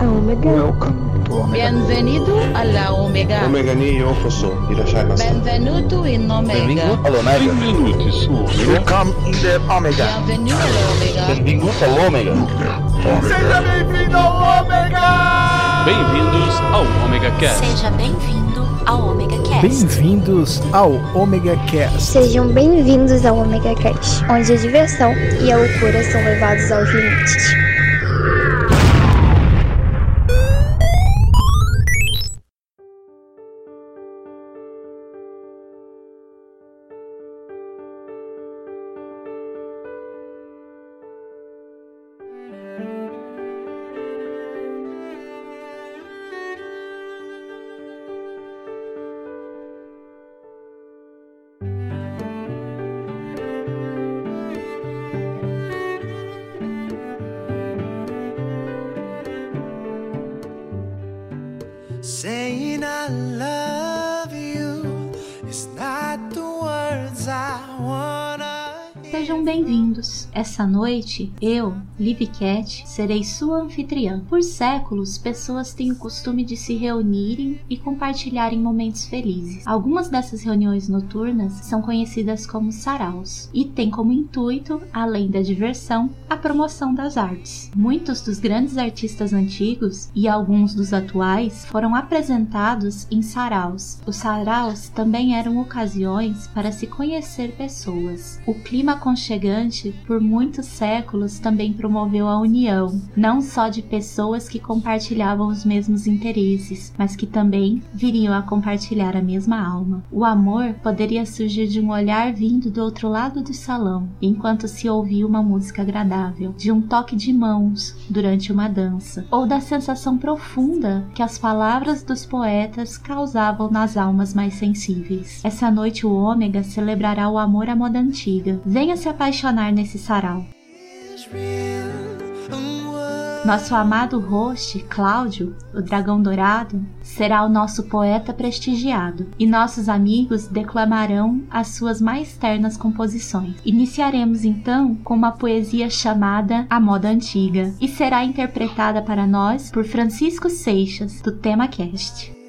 Omega. Welcome to Omega. Bienvenido alla Omega. Omega ni yokoso. Irashai masu. Benvenuto in Omega. all'Omega. Benvenuti su Welcome in the Omega. Bienvenue alla Omega. Benvenuto all'Omega. Bem-vindos ao Omega Cast. Seja bem-vindo ao Omega. Bem-vindos ao Omega Cast. Sejam bem-vindos ao Omega Cast, onde a diversão e a loucura são levados aos limites. Essa noite, eu, Livy Cat, serei sua anfitriã. Por séculos, pessoas têm o costume de se reunirem e compartilharem momentos felizes. Algumas dessas reuniões noturnas são conhecidas como saraus e têm como intuito, além da diversão, a promoção das artes. Muitos dos grandes artistas antigos e alguns dos atuais foram apresentados em saraus. Os saraus também eram ocasiões para se conhecer pessoas. O clima aconchegante, por muitos séculos, também promoveu a união, não só de pessoas que compartilhavam os mesmos interesses, mas que também viriam a compartilhar a mesma alma. O amor poderia surgir de um olhar vindo do outro lado do salão, enquanto se ouvia uma música agradável, de um toque de mãos durante uma dança, ou da sensação profunda que as palavras dos poetas causavam nas almas mais sensíveis. Essa noite o Ômega celebrará o amor à moda antiga. Venha se apaixonar nesse sarau. Nosso amado host, Cláudio, o dragão dourado, será o nosso poeta prestigiado e nossos amigos declamarão as suas mais ternas composições. Iniciaremos então com uma poesia chamada A Moda Antiga e será interpretada para nós por Francisco Seixas, do Tema Cast.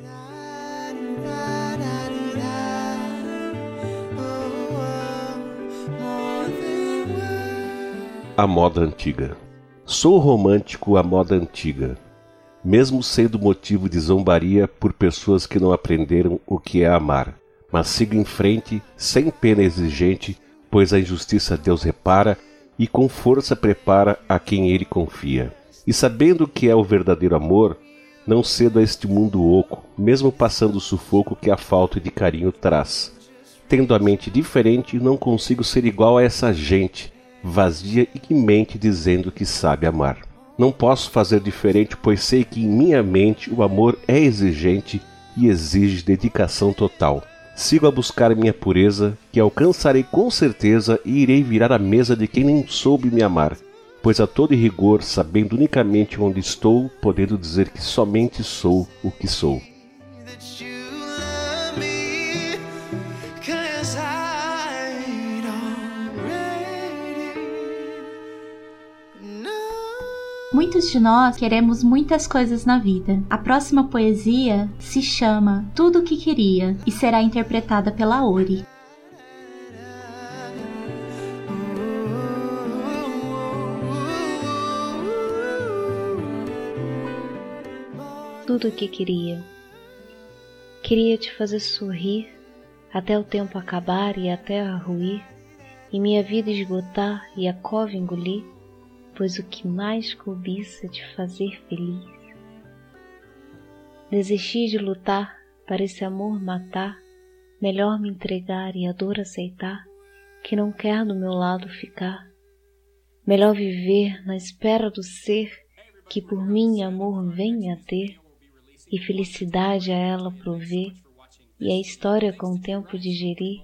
A moda antiga. Sou romântico à moda antiga, mesmo sendo motivo de zombaria por pessoas que não aprenderam o que é amar. Mas sigo em frente, sem pena exigente, pois a injustiça Deus repara e com força prepara a quem ele confia. E sabendo que é o verdadeiro amor, não cedo a este mundo oco, mesmo passando o sufoco que a falta de carinho traz. Tendo a mente diferente, não consigo ser igual a essa gente, vazia e que mente dizendo que sabe amar. Não posso fazer diferente, pois sei que em minha mente o amor é exigente e exige dedicação total. Sigo a buscar minha pureza, que alcançarei com certeza e irei virar a mesa de quem nem soube me amar, pois a todo rigor, sabendo unicamente onde estou, podendo dizer que somente sou o que sou. Muitos de nós queremos muitas coisas na vida. A próxima poesia se chama Tudo o que Queria e será interpretada pela Ori. tudo o que queria. Queria te fazer sorrir até o tempo acabar e a terra ruir, e minha vida esgotar e a cova engolir, pois o que mais cobiça te fazer feliz. Desisti de lutar para esse amor matar, melhor me entregar e a dor aceitar, que não quer do meu lado ficar. Melhor viver na espera do ser que por mim amor venha a ter e felicidade a ela prover e a história com o tempo digerir,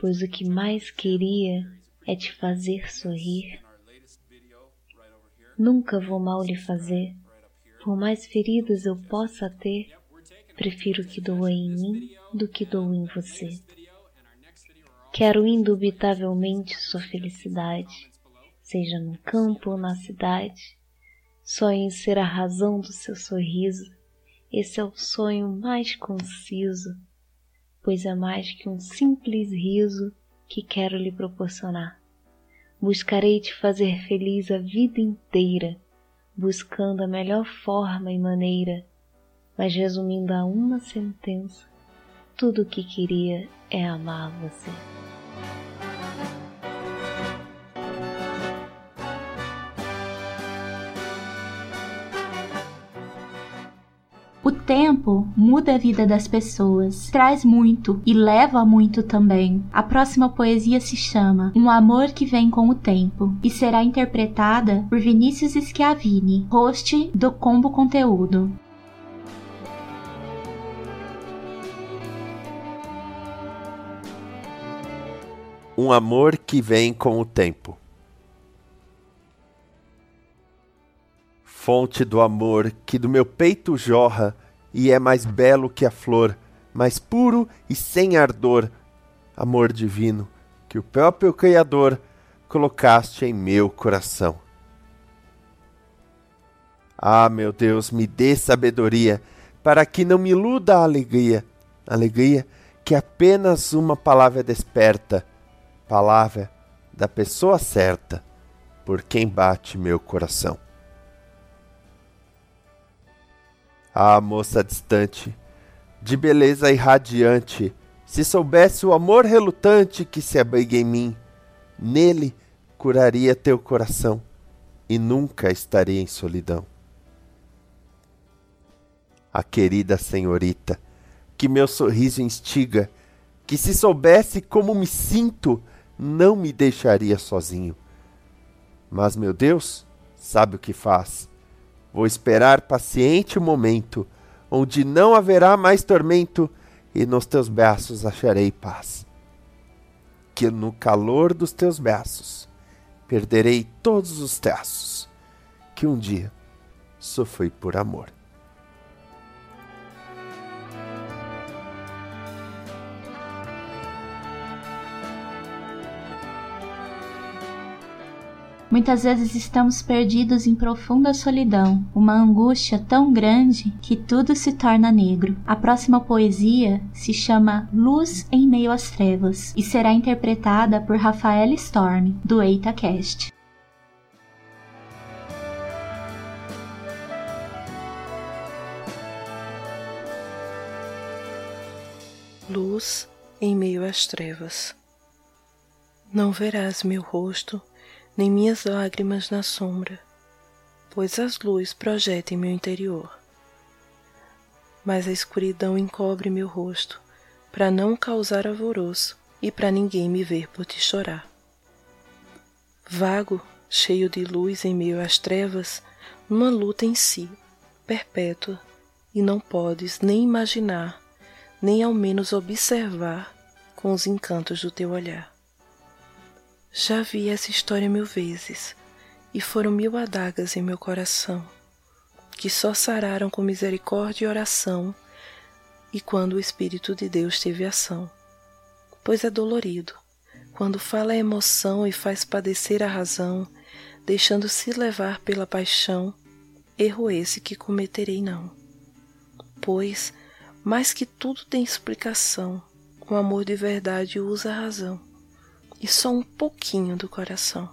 pois o que mais queria é te fazer sorrir. Nunca vou mal lhe fazer, por mais feridas eu possa ter, prefiro que doa em mim do que dou em você. Quero indubitavelmente sua felicidade, seja no campo ou na cidade. Sonho em ser a razão do seu sorriso. Esse é o sonho mais conciso, pois é mais que um simples riso que quero lhe proporcionar. Buscarei te fazer feliz a vida inteira, buscando a melhor forma e maneira, mas resumindo a uma sentença, tudo o que queria é amar você. O tempo muda a vida das pessoas, traz muito e leva muito também. A próxima poesia se chama Um Amor que Vem com o Tempo e será interpretada por Vinícius Schiavini, host do Combo Conteúdo. Um amor que vem com o tempo. Fonte do amor que do meu peito jorra e é mais belo que a flor, mais puro e sem ardor, amor divino que o próprio Criador colocaste em meu coração. Ah, meu Deus, me dê sabedoria para que não me iluda a alegria, alegria que apenas uma palavra desperta palavra da pessoa certa por quem bate meu coração. Ah, moça distante, de beleza irradiante, se soubesse o amor relutante que se abriga em mim, nele curaria teu coração e nunca estaria em solidão. A querida senhorita, que meu sorriso instiga, que se soubesse como me sinto, não me deixaria sozinho. Mas meu Deus sabe o que faz. Vou esperar paciente o momento onde não haverá mais tormento e nos teus braços acharei paz. Que no calor dos teus braços perderei todos os traços que um dia sofri por amor. Muitas vezes estamos perdidos em profunda solidão, uma angústia tão grande que tudo se torna negro. A próxima poesia se chama Luz em Meio às Trevas e será interpretada por Rafael Storm, do EitaCast. Luz em meio às trevas. Não verás meu rosto nem minhas lágrimas na sombra, pois as luzes projetam meu interior. Mas a escuridão encobre meu rosto, para não causar alvoroço e para ninguém me ver por te chorar. Vago, cheio de luz em meio às trevas, numa luta em si, perpétua, e não podes nem imaginar, nem ao menos observar com os encantos do teu olhar. Já vi essa história mil vezes, e foram mil adagas em meu coração, que só sararam com misericórdia e oração, e quando o Espírito de Deus teve ação. Pois é dolorido, quando fala a emoção e faz padecer a razão, deixando-se levar pela paixão, erro esse que cometerei não. Pois, mais que tudo tem explicação, o amor de verdade usa a razão e só um pouquinho do coração.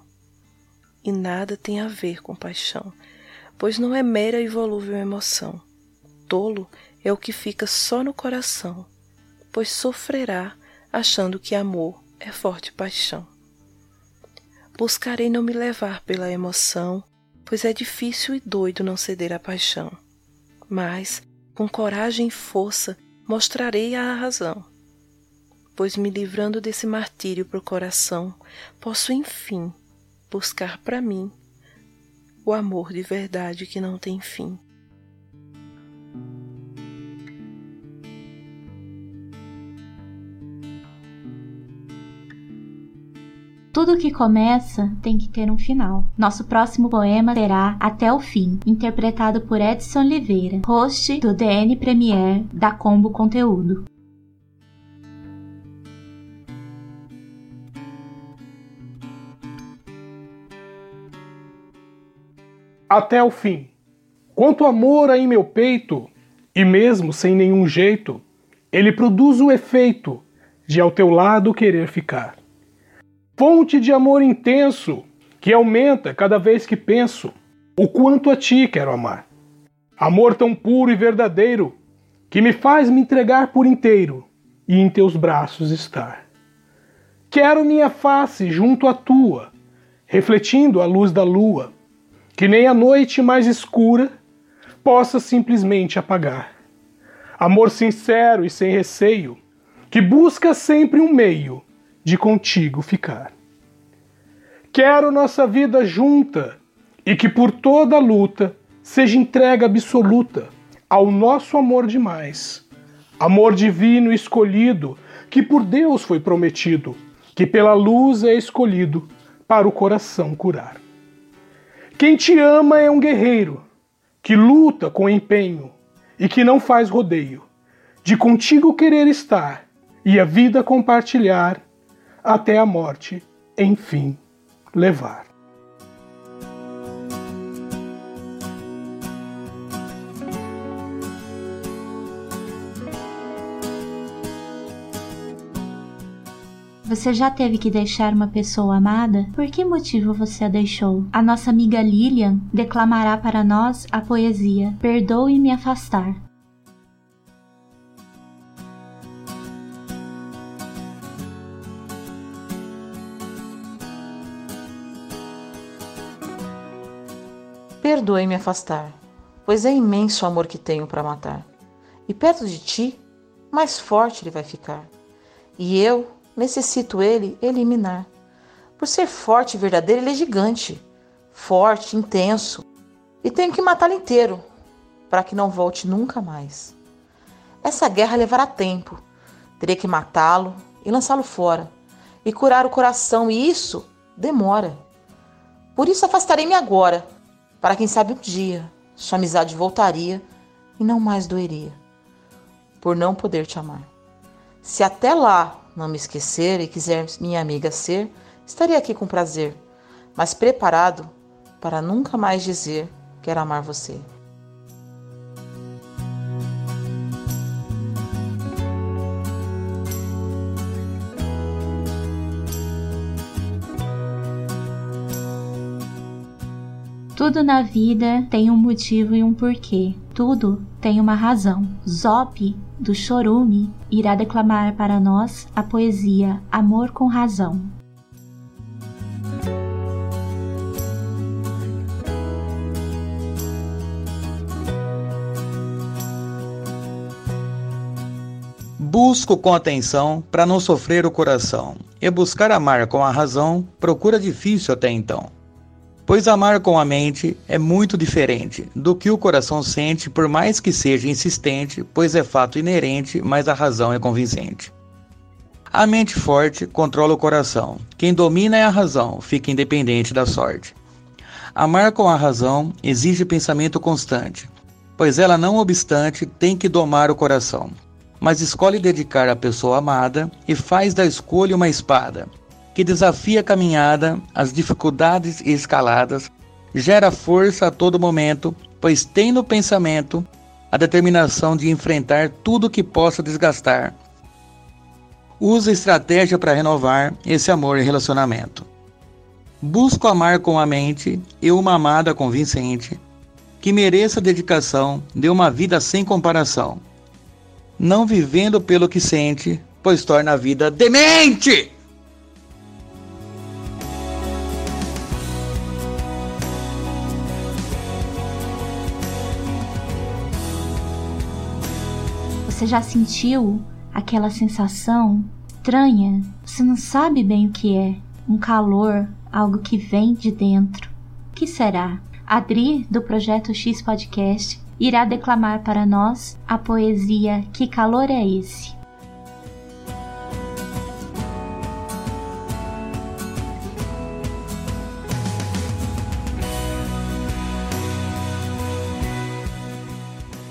E nada tem a ver com paixão, pois não é mera e volúvel emoção. Tolo é o que fica só no coração, pois sofrerá achando que amor é forte paixão. Buscarei não me levar pela emoção, pois é difícil e doido não ceder à paixão. Mas, com coragem e força, mostrarei a razão pois me livrando desse martírio pro coração, posso enfim buscar para mim o amor de verdade que não tem fim. Tudo que começa tem que ter um final. Nosso próximo poema será Até o Fim, interpretado por Edson Oliveira, host do DN Premier da Combo Conteúdo. Até o fim. Quanto amor há em meu peito, e mesmo sem nenhum jeito, ele produz o efeito de ao teu lado querer ficar. Fonte de amor intenso que aumenta cada vez que penso o quanto a ti quero amar. Amor tão puro e verdadeiro que me faz me entregar por inteiro e em teus braços estar. Quero minha face junto à tua, refletindo a luz da lua, que nem a noite mais escura possa simplesmente apagar. Amor sincero e sem receio, que busca sempre um meio de contigo ficar. Quero nossa vida junta e que por toda luta seja entrega absoluta ao nosso amor demais. Amor divino escolhido, que por Deus foi prometido, que pela luz é escolhido para o coração curar. Quem te ama é um guerreiro, que luta com empenho e que não faz rodeio, de contigo querer estar e a vida compartilhar, até a morte, enfim, levar. Você já teve que deixar uma pessoa amada? Por que motivo você a deixou? A nossa amiga Lilian declamará para nós a poesia Perdoe-me afastar. Perdoe-me afastar, pois é imenso o amor que tenho para matar. E perto de ti, mais forte ele vai ficar. E eu necessito ele eliminar. Por ser forte e verdadeiro, ele é gigante, forte, intenso. E tenho que matá-lo inteiro, para que não volte nunca mais. Essa guerra levará tempo. Terei que matá-lo e lançá-lo fora, e curar o coração, e isso demora. Por isso afastarei-me agora, para quem sabe um dia sua amizade voltaria e não mais doeria, por não poder te amar. Se até lá não me esquecer e quiser minha amiga ser, estaria aqui com prazer, mas preparado para nunca mais dizer quero amar você. Tudo na vida tem um motivo e um porquê. Tudo tem uma razão. Zop, do Chorume, irá declamar para nós a poesia Amor com Razão. Busco com atenção para não sofrer o coração, e buscar amar com a razão procura difícil até então. Pois amar com a mente é muito diferente do que o coração sente, por mais que seja insistente, pois é fato inerente, mas a razão é convincente. A mente forte controla o coração. Quem domina é a razão, fica independente da sorte. Amar com a razão exige pensamento constante, pois ela, não obstante, tem que domar o coração. Mas escolhe dedicar à pessoa amada e faz da escolha uma espada, que desafia a caminhada, as dificuldades e escaladas, gera força a todo momento, pois tem no pensamento a determinação de enfrentar tudo que possa desgastar. Usa estratégia para renovar esse amor e relacionamento. Busco amar com a mente e uma amada convincente, que mereça dedicação de uma vida sem comparação, não vivendo pelo que sente, pois torna a vida demente! Você já sentiu aquela sensação estranha? Você não sabe bem o que é. Um calor, algo que vem de dentro. O que será? Adri, do Projeto X Podcast, irá declamar para nós a poesia Que Calor é Esse?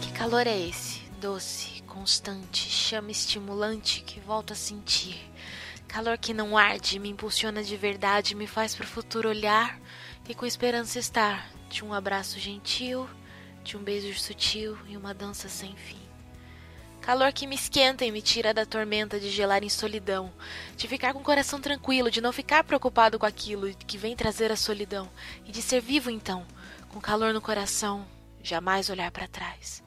Que calor é esse? Doce, constante, chama estimulante que volto a sentir. Calor que não arde, me impulsiona de verdade, me faz pro futuro olhar e com esperança estar de um abraço gentil, de um beijo sutil e uma dança sem fim. Calor que me esquenta e me tira da tormenta de gelar em solidão, de ficar com o coração tranquilo, de não ficar preocupado com aquilo que vem trazer a solidão, e de ser vivo então, com calor no coração, jamais olhar para trás.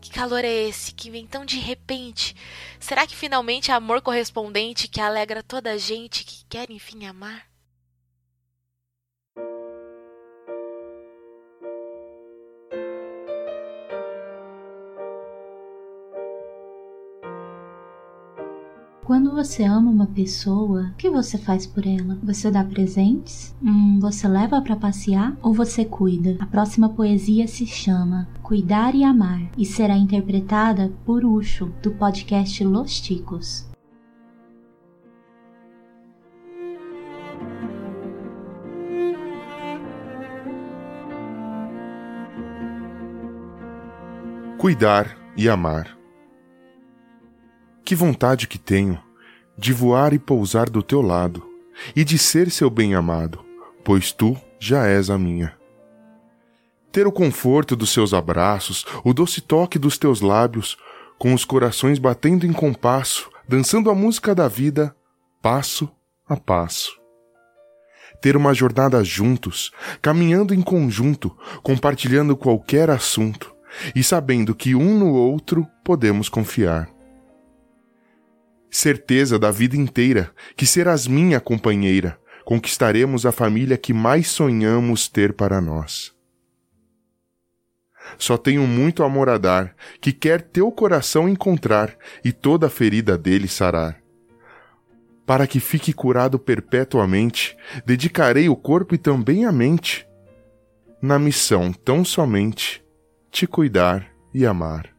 Que calor é esse que vem tão de repente? Será que finalmente é amor correspondente que alegra toda a gente que quer enfim amar? Quando você ama uma pessoa, o que você faz por ela? Você dá presentes? Hum, você leva para passear ou você cuida? A próxima poesia se chama Cuidar e Amar e será interpretada por Ucho, do podcast Los Ticos. Cuidar e amar. Que vontade que tenho de voar e pousar do teu lado, e de ser seu bem-amado, pois tu já és a minha. Ter o conforto dos seus abraços, o doce toque dos teus lábios, com os corações batendo em compasso, dançando a música da vida, passo a passo. Ter uma jornada juntos, caminhando em conjunto, compartilhando qualquer assunto, e sabendo que um no outro podemos confiar certeza da vida inteira que serás minha companheira, conquistaremos a família que mais sonhamos ter para nós. Só tenho muito amor a dar, que quer teu coração encontrar e toda a ferida dele sarar. Para que fique curado perpetuamente, dedicarei o corpo e também a mente, na missão tão somente te cuidar e amar.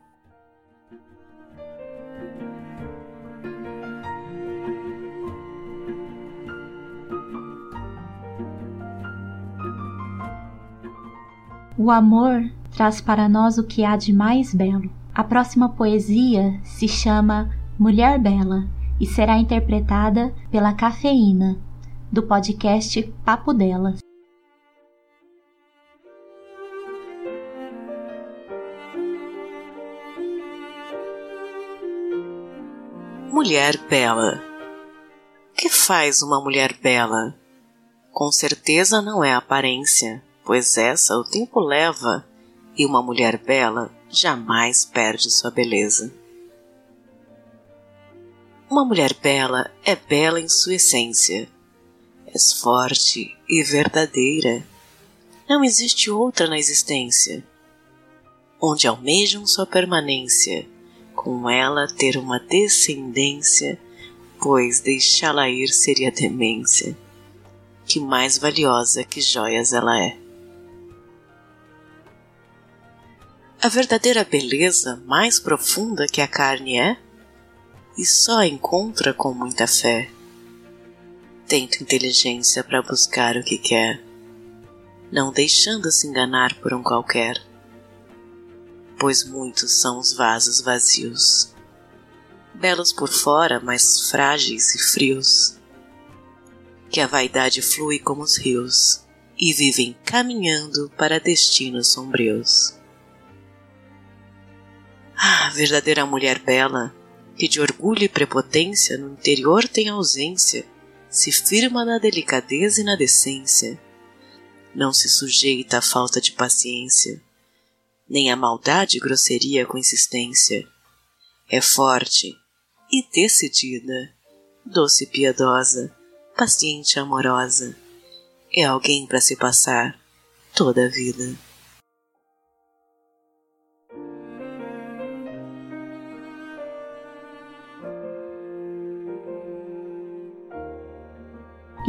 O amor traz para nós o que há de mais belo. A próxima poesia se chama Mulher Bela e será interpretada pela Cafeína, do podcast Papo Delas. Mulher bela. O que faz uma mulher bela? Com certeza não é aparência, pois essa o tempo leva e uma mulher bela jamais perde sua beleza. Uma mulher bela é bela em sua essência. És forte e verdadeira. Não existe outra na existência. Onde almejam sua permanência, com ela ter uma descendência, pois deixá-la ir seria demência. Que mais valiosa que joias ela é. A verdadeira beleza mais profunda que a carne é, e só encontra com muita fé. Tento inteligência para buscar o que quer, não deixando-se enganar por um qualquer, pois muitos são os vasos vazios, belos por fora, mas frágeis e frios, que a vaidade flui como os rios e vivem caminhando para destinos sombrios. Ah, verdadeira mulher bela, que de orgulho e prepotência no interior tem ausência, se firma na delicadeza e na decência. Não se sujeita à falta de paciência, nem à maldade e grosseria com insistência. É forte e decidida, doce e piedosa, paciente e amorosa. É alguém para se passar toda a vida.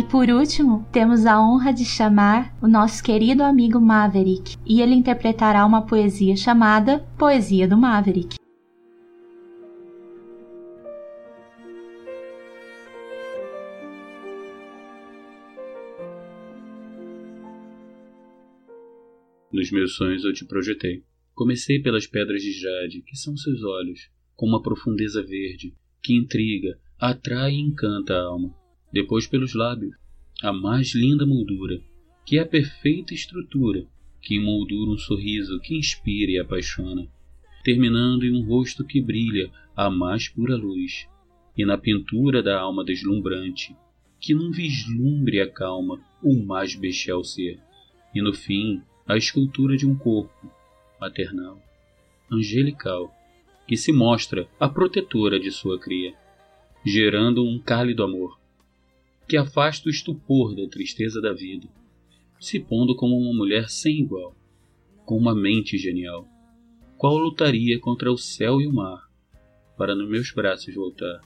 E por último, temos a honra de chamar o nosso querido amigo Maverick, e ele interpretará uma poesia chamada Poesia do Maverick. Nos meus sonhos eu te projetei. Comecei pelas pedras de jade, que são seus olhos, com uma profundeza verde, que intriga, atrai e encanta a alma depois pelos lábios, a mais linda moldura, que é a perfeita estrutura que emoldura um sorriso que inspira e apaixona, terminando em um rosto que brilha a mais pura luz, e na pintura da alma deslumbrante, que num vislumbre acalma o mais bestial ser, e no fim a escultura de um corpo maternal, angelical, que se mostra a protetora de sua cria, gerando um cálido amor, que afasta o estupor da tristeza da vida, se pondo como uma mulher sem igual, com uma mente genial, qual lutaria contra o céu e o mar, para nos meus braços voltar,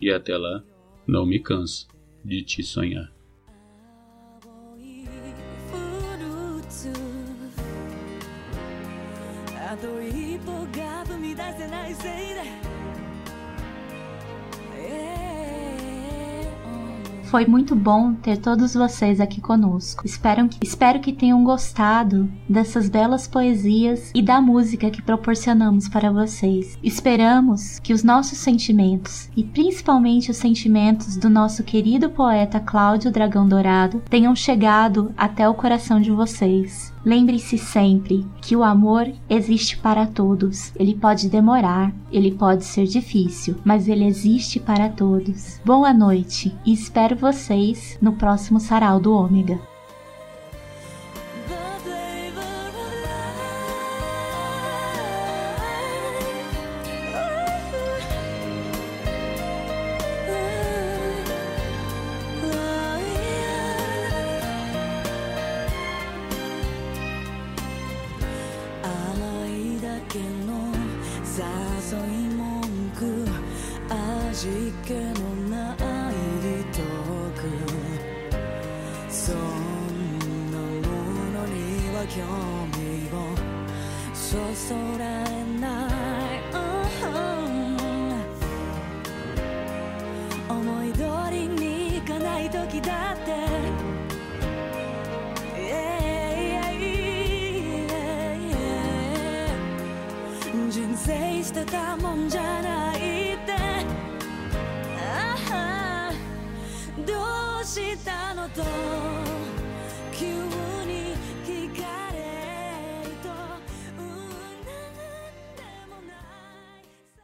e até lá não me canso de te sonhar. あ Foi muito bom ter todos vocês aqui conosco. Espero que, espero que tenham gostado dessas belas poesias e da música que proporcionamos para vocês. Esperamos que os nossos sentimentos, e principalmente os sentimentos do nosso querido poeta Cláudio Dragão Dourado, tenham chegado até o coração de vocês. Lembre-se sempre que o amor existe para todos. Ele pode demorar, ele pode ser difícil, mas ele existe para todos. Boa noite e espero vocês no próximo Sarau do Ômega.「人生捨てたもんじゃない。したのと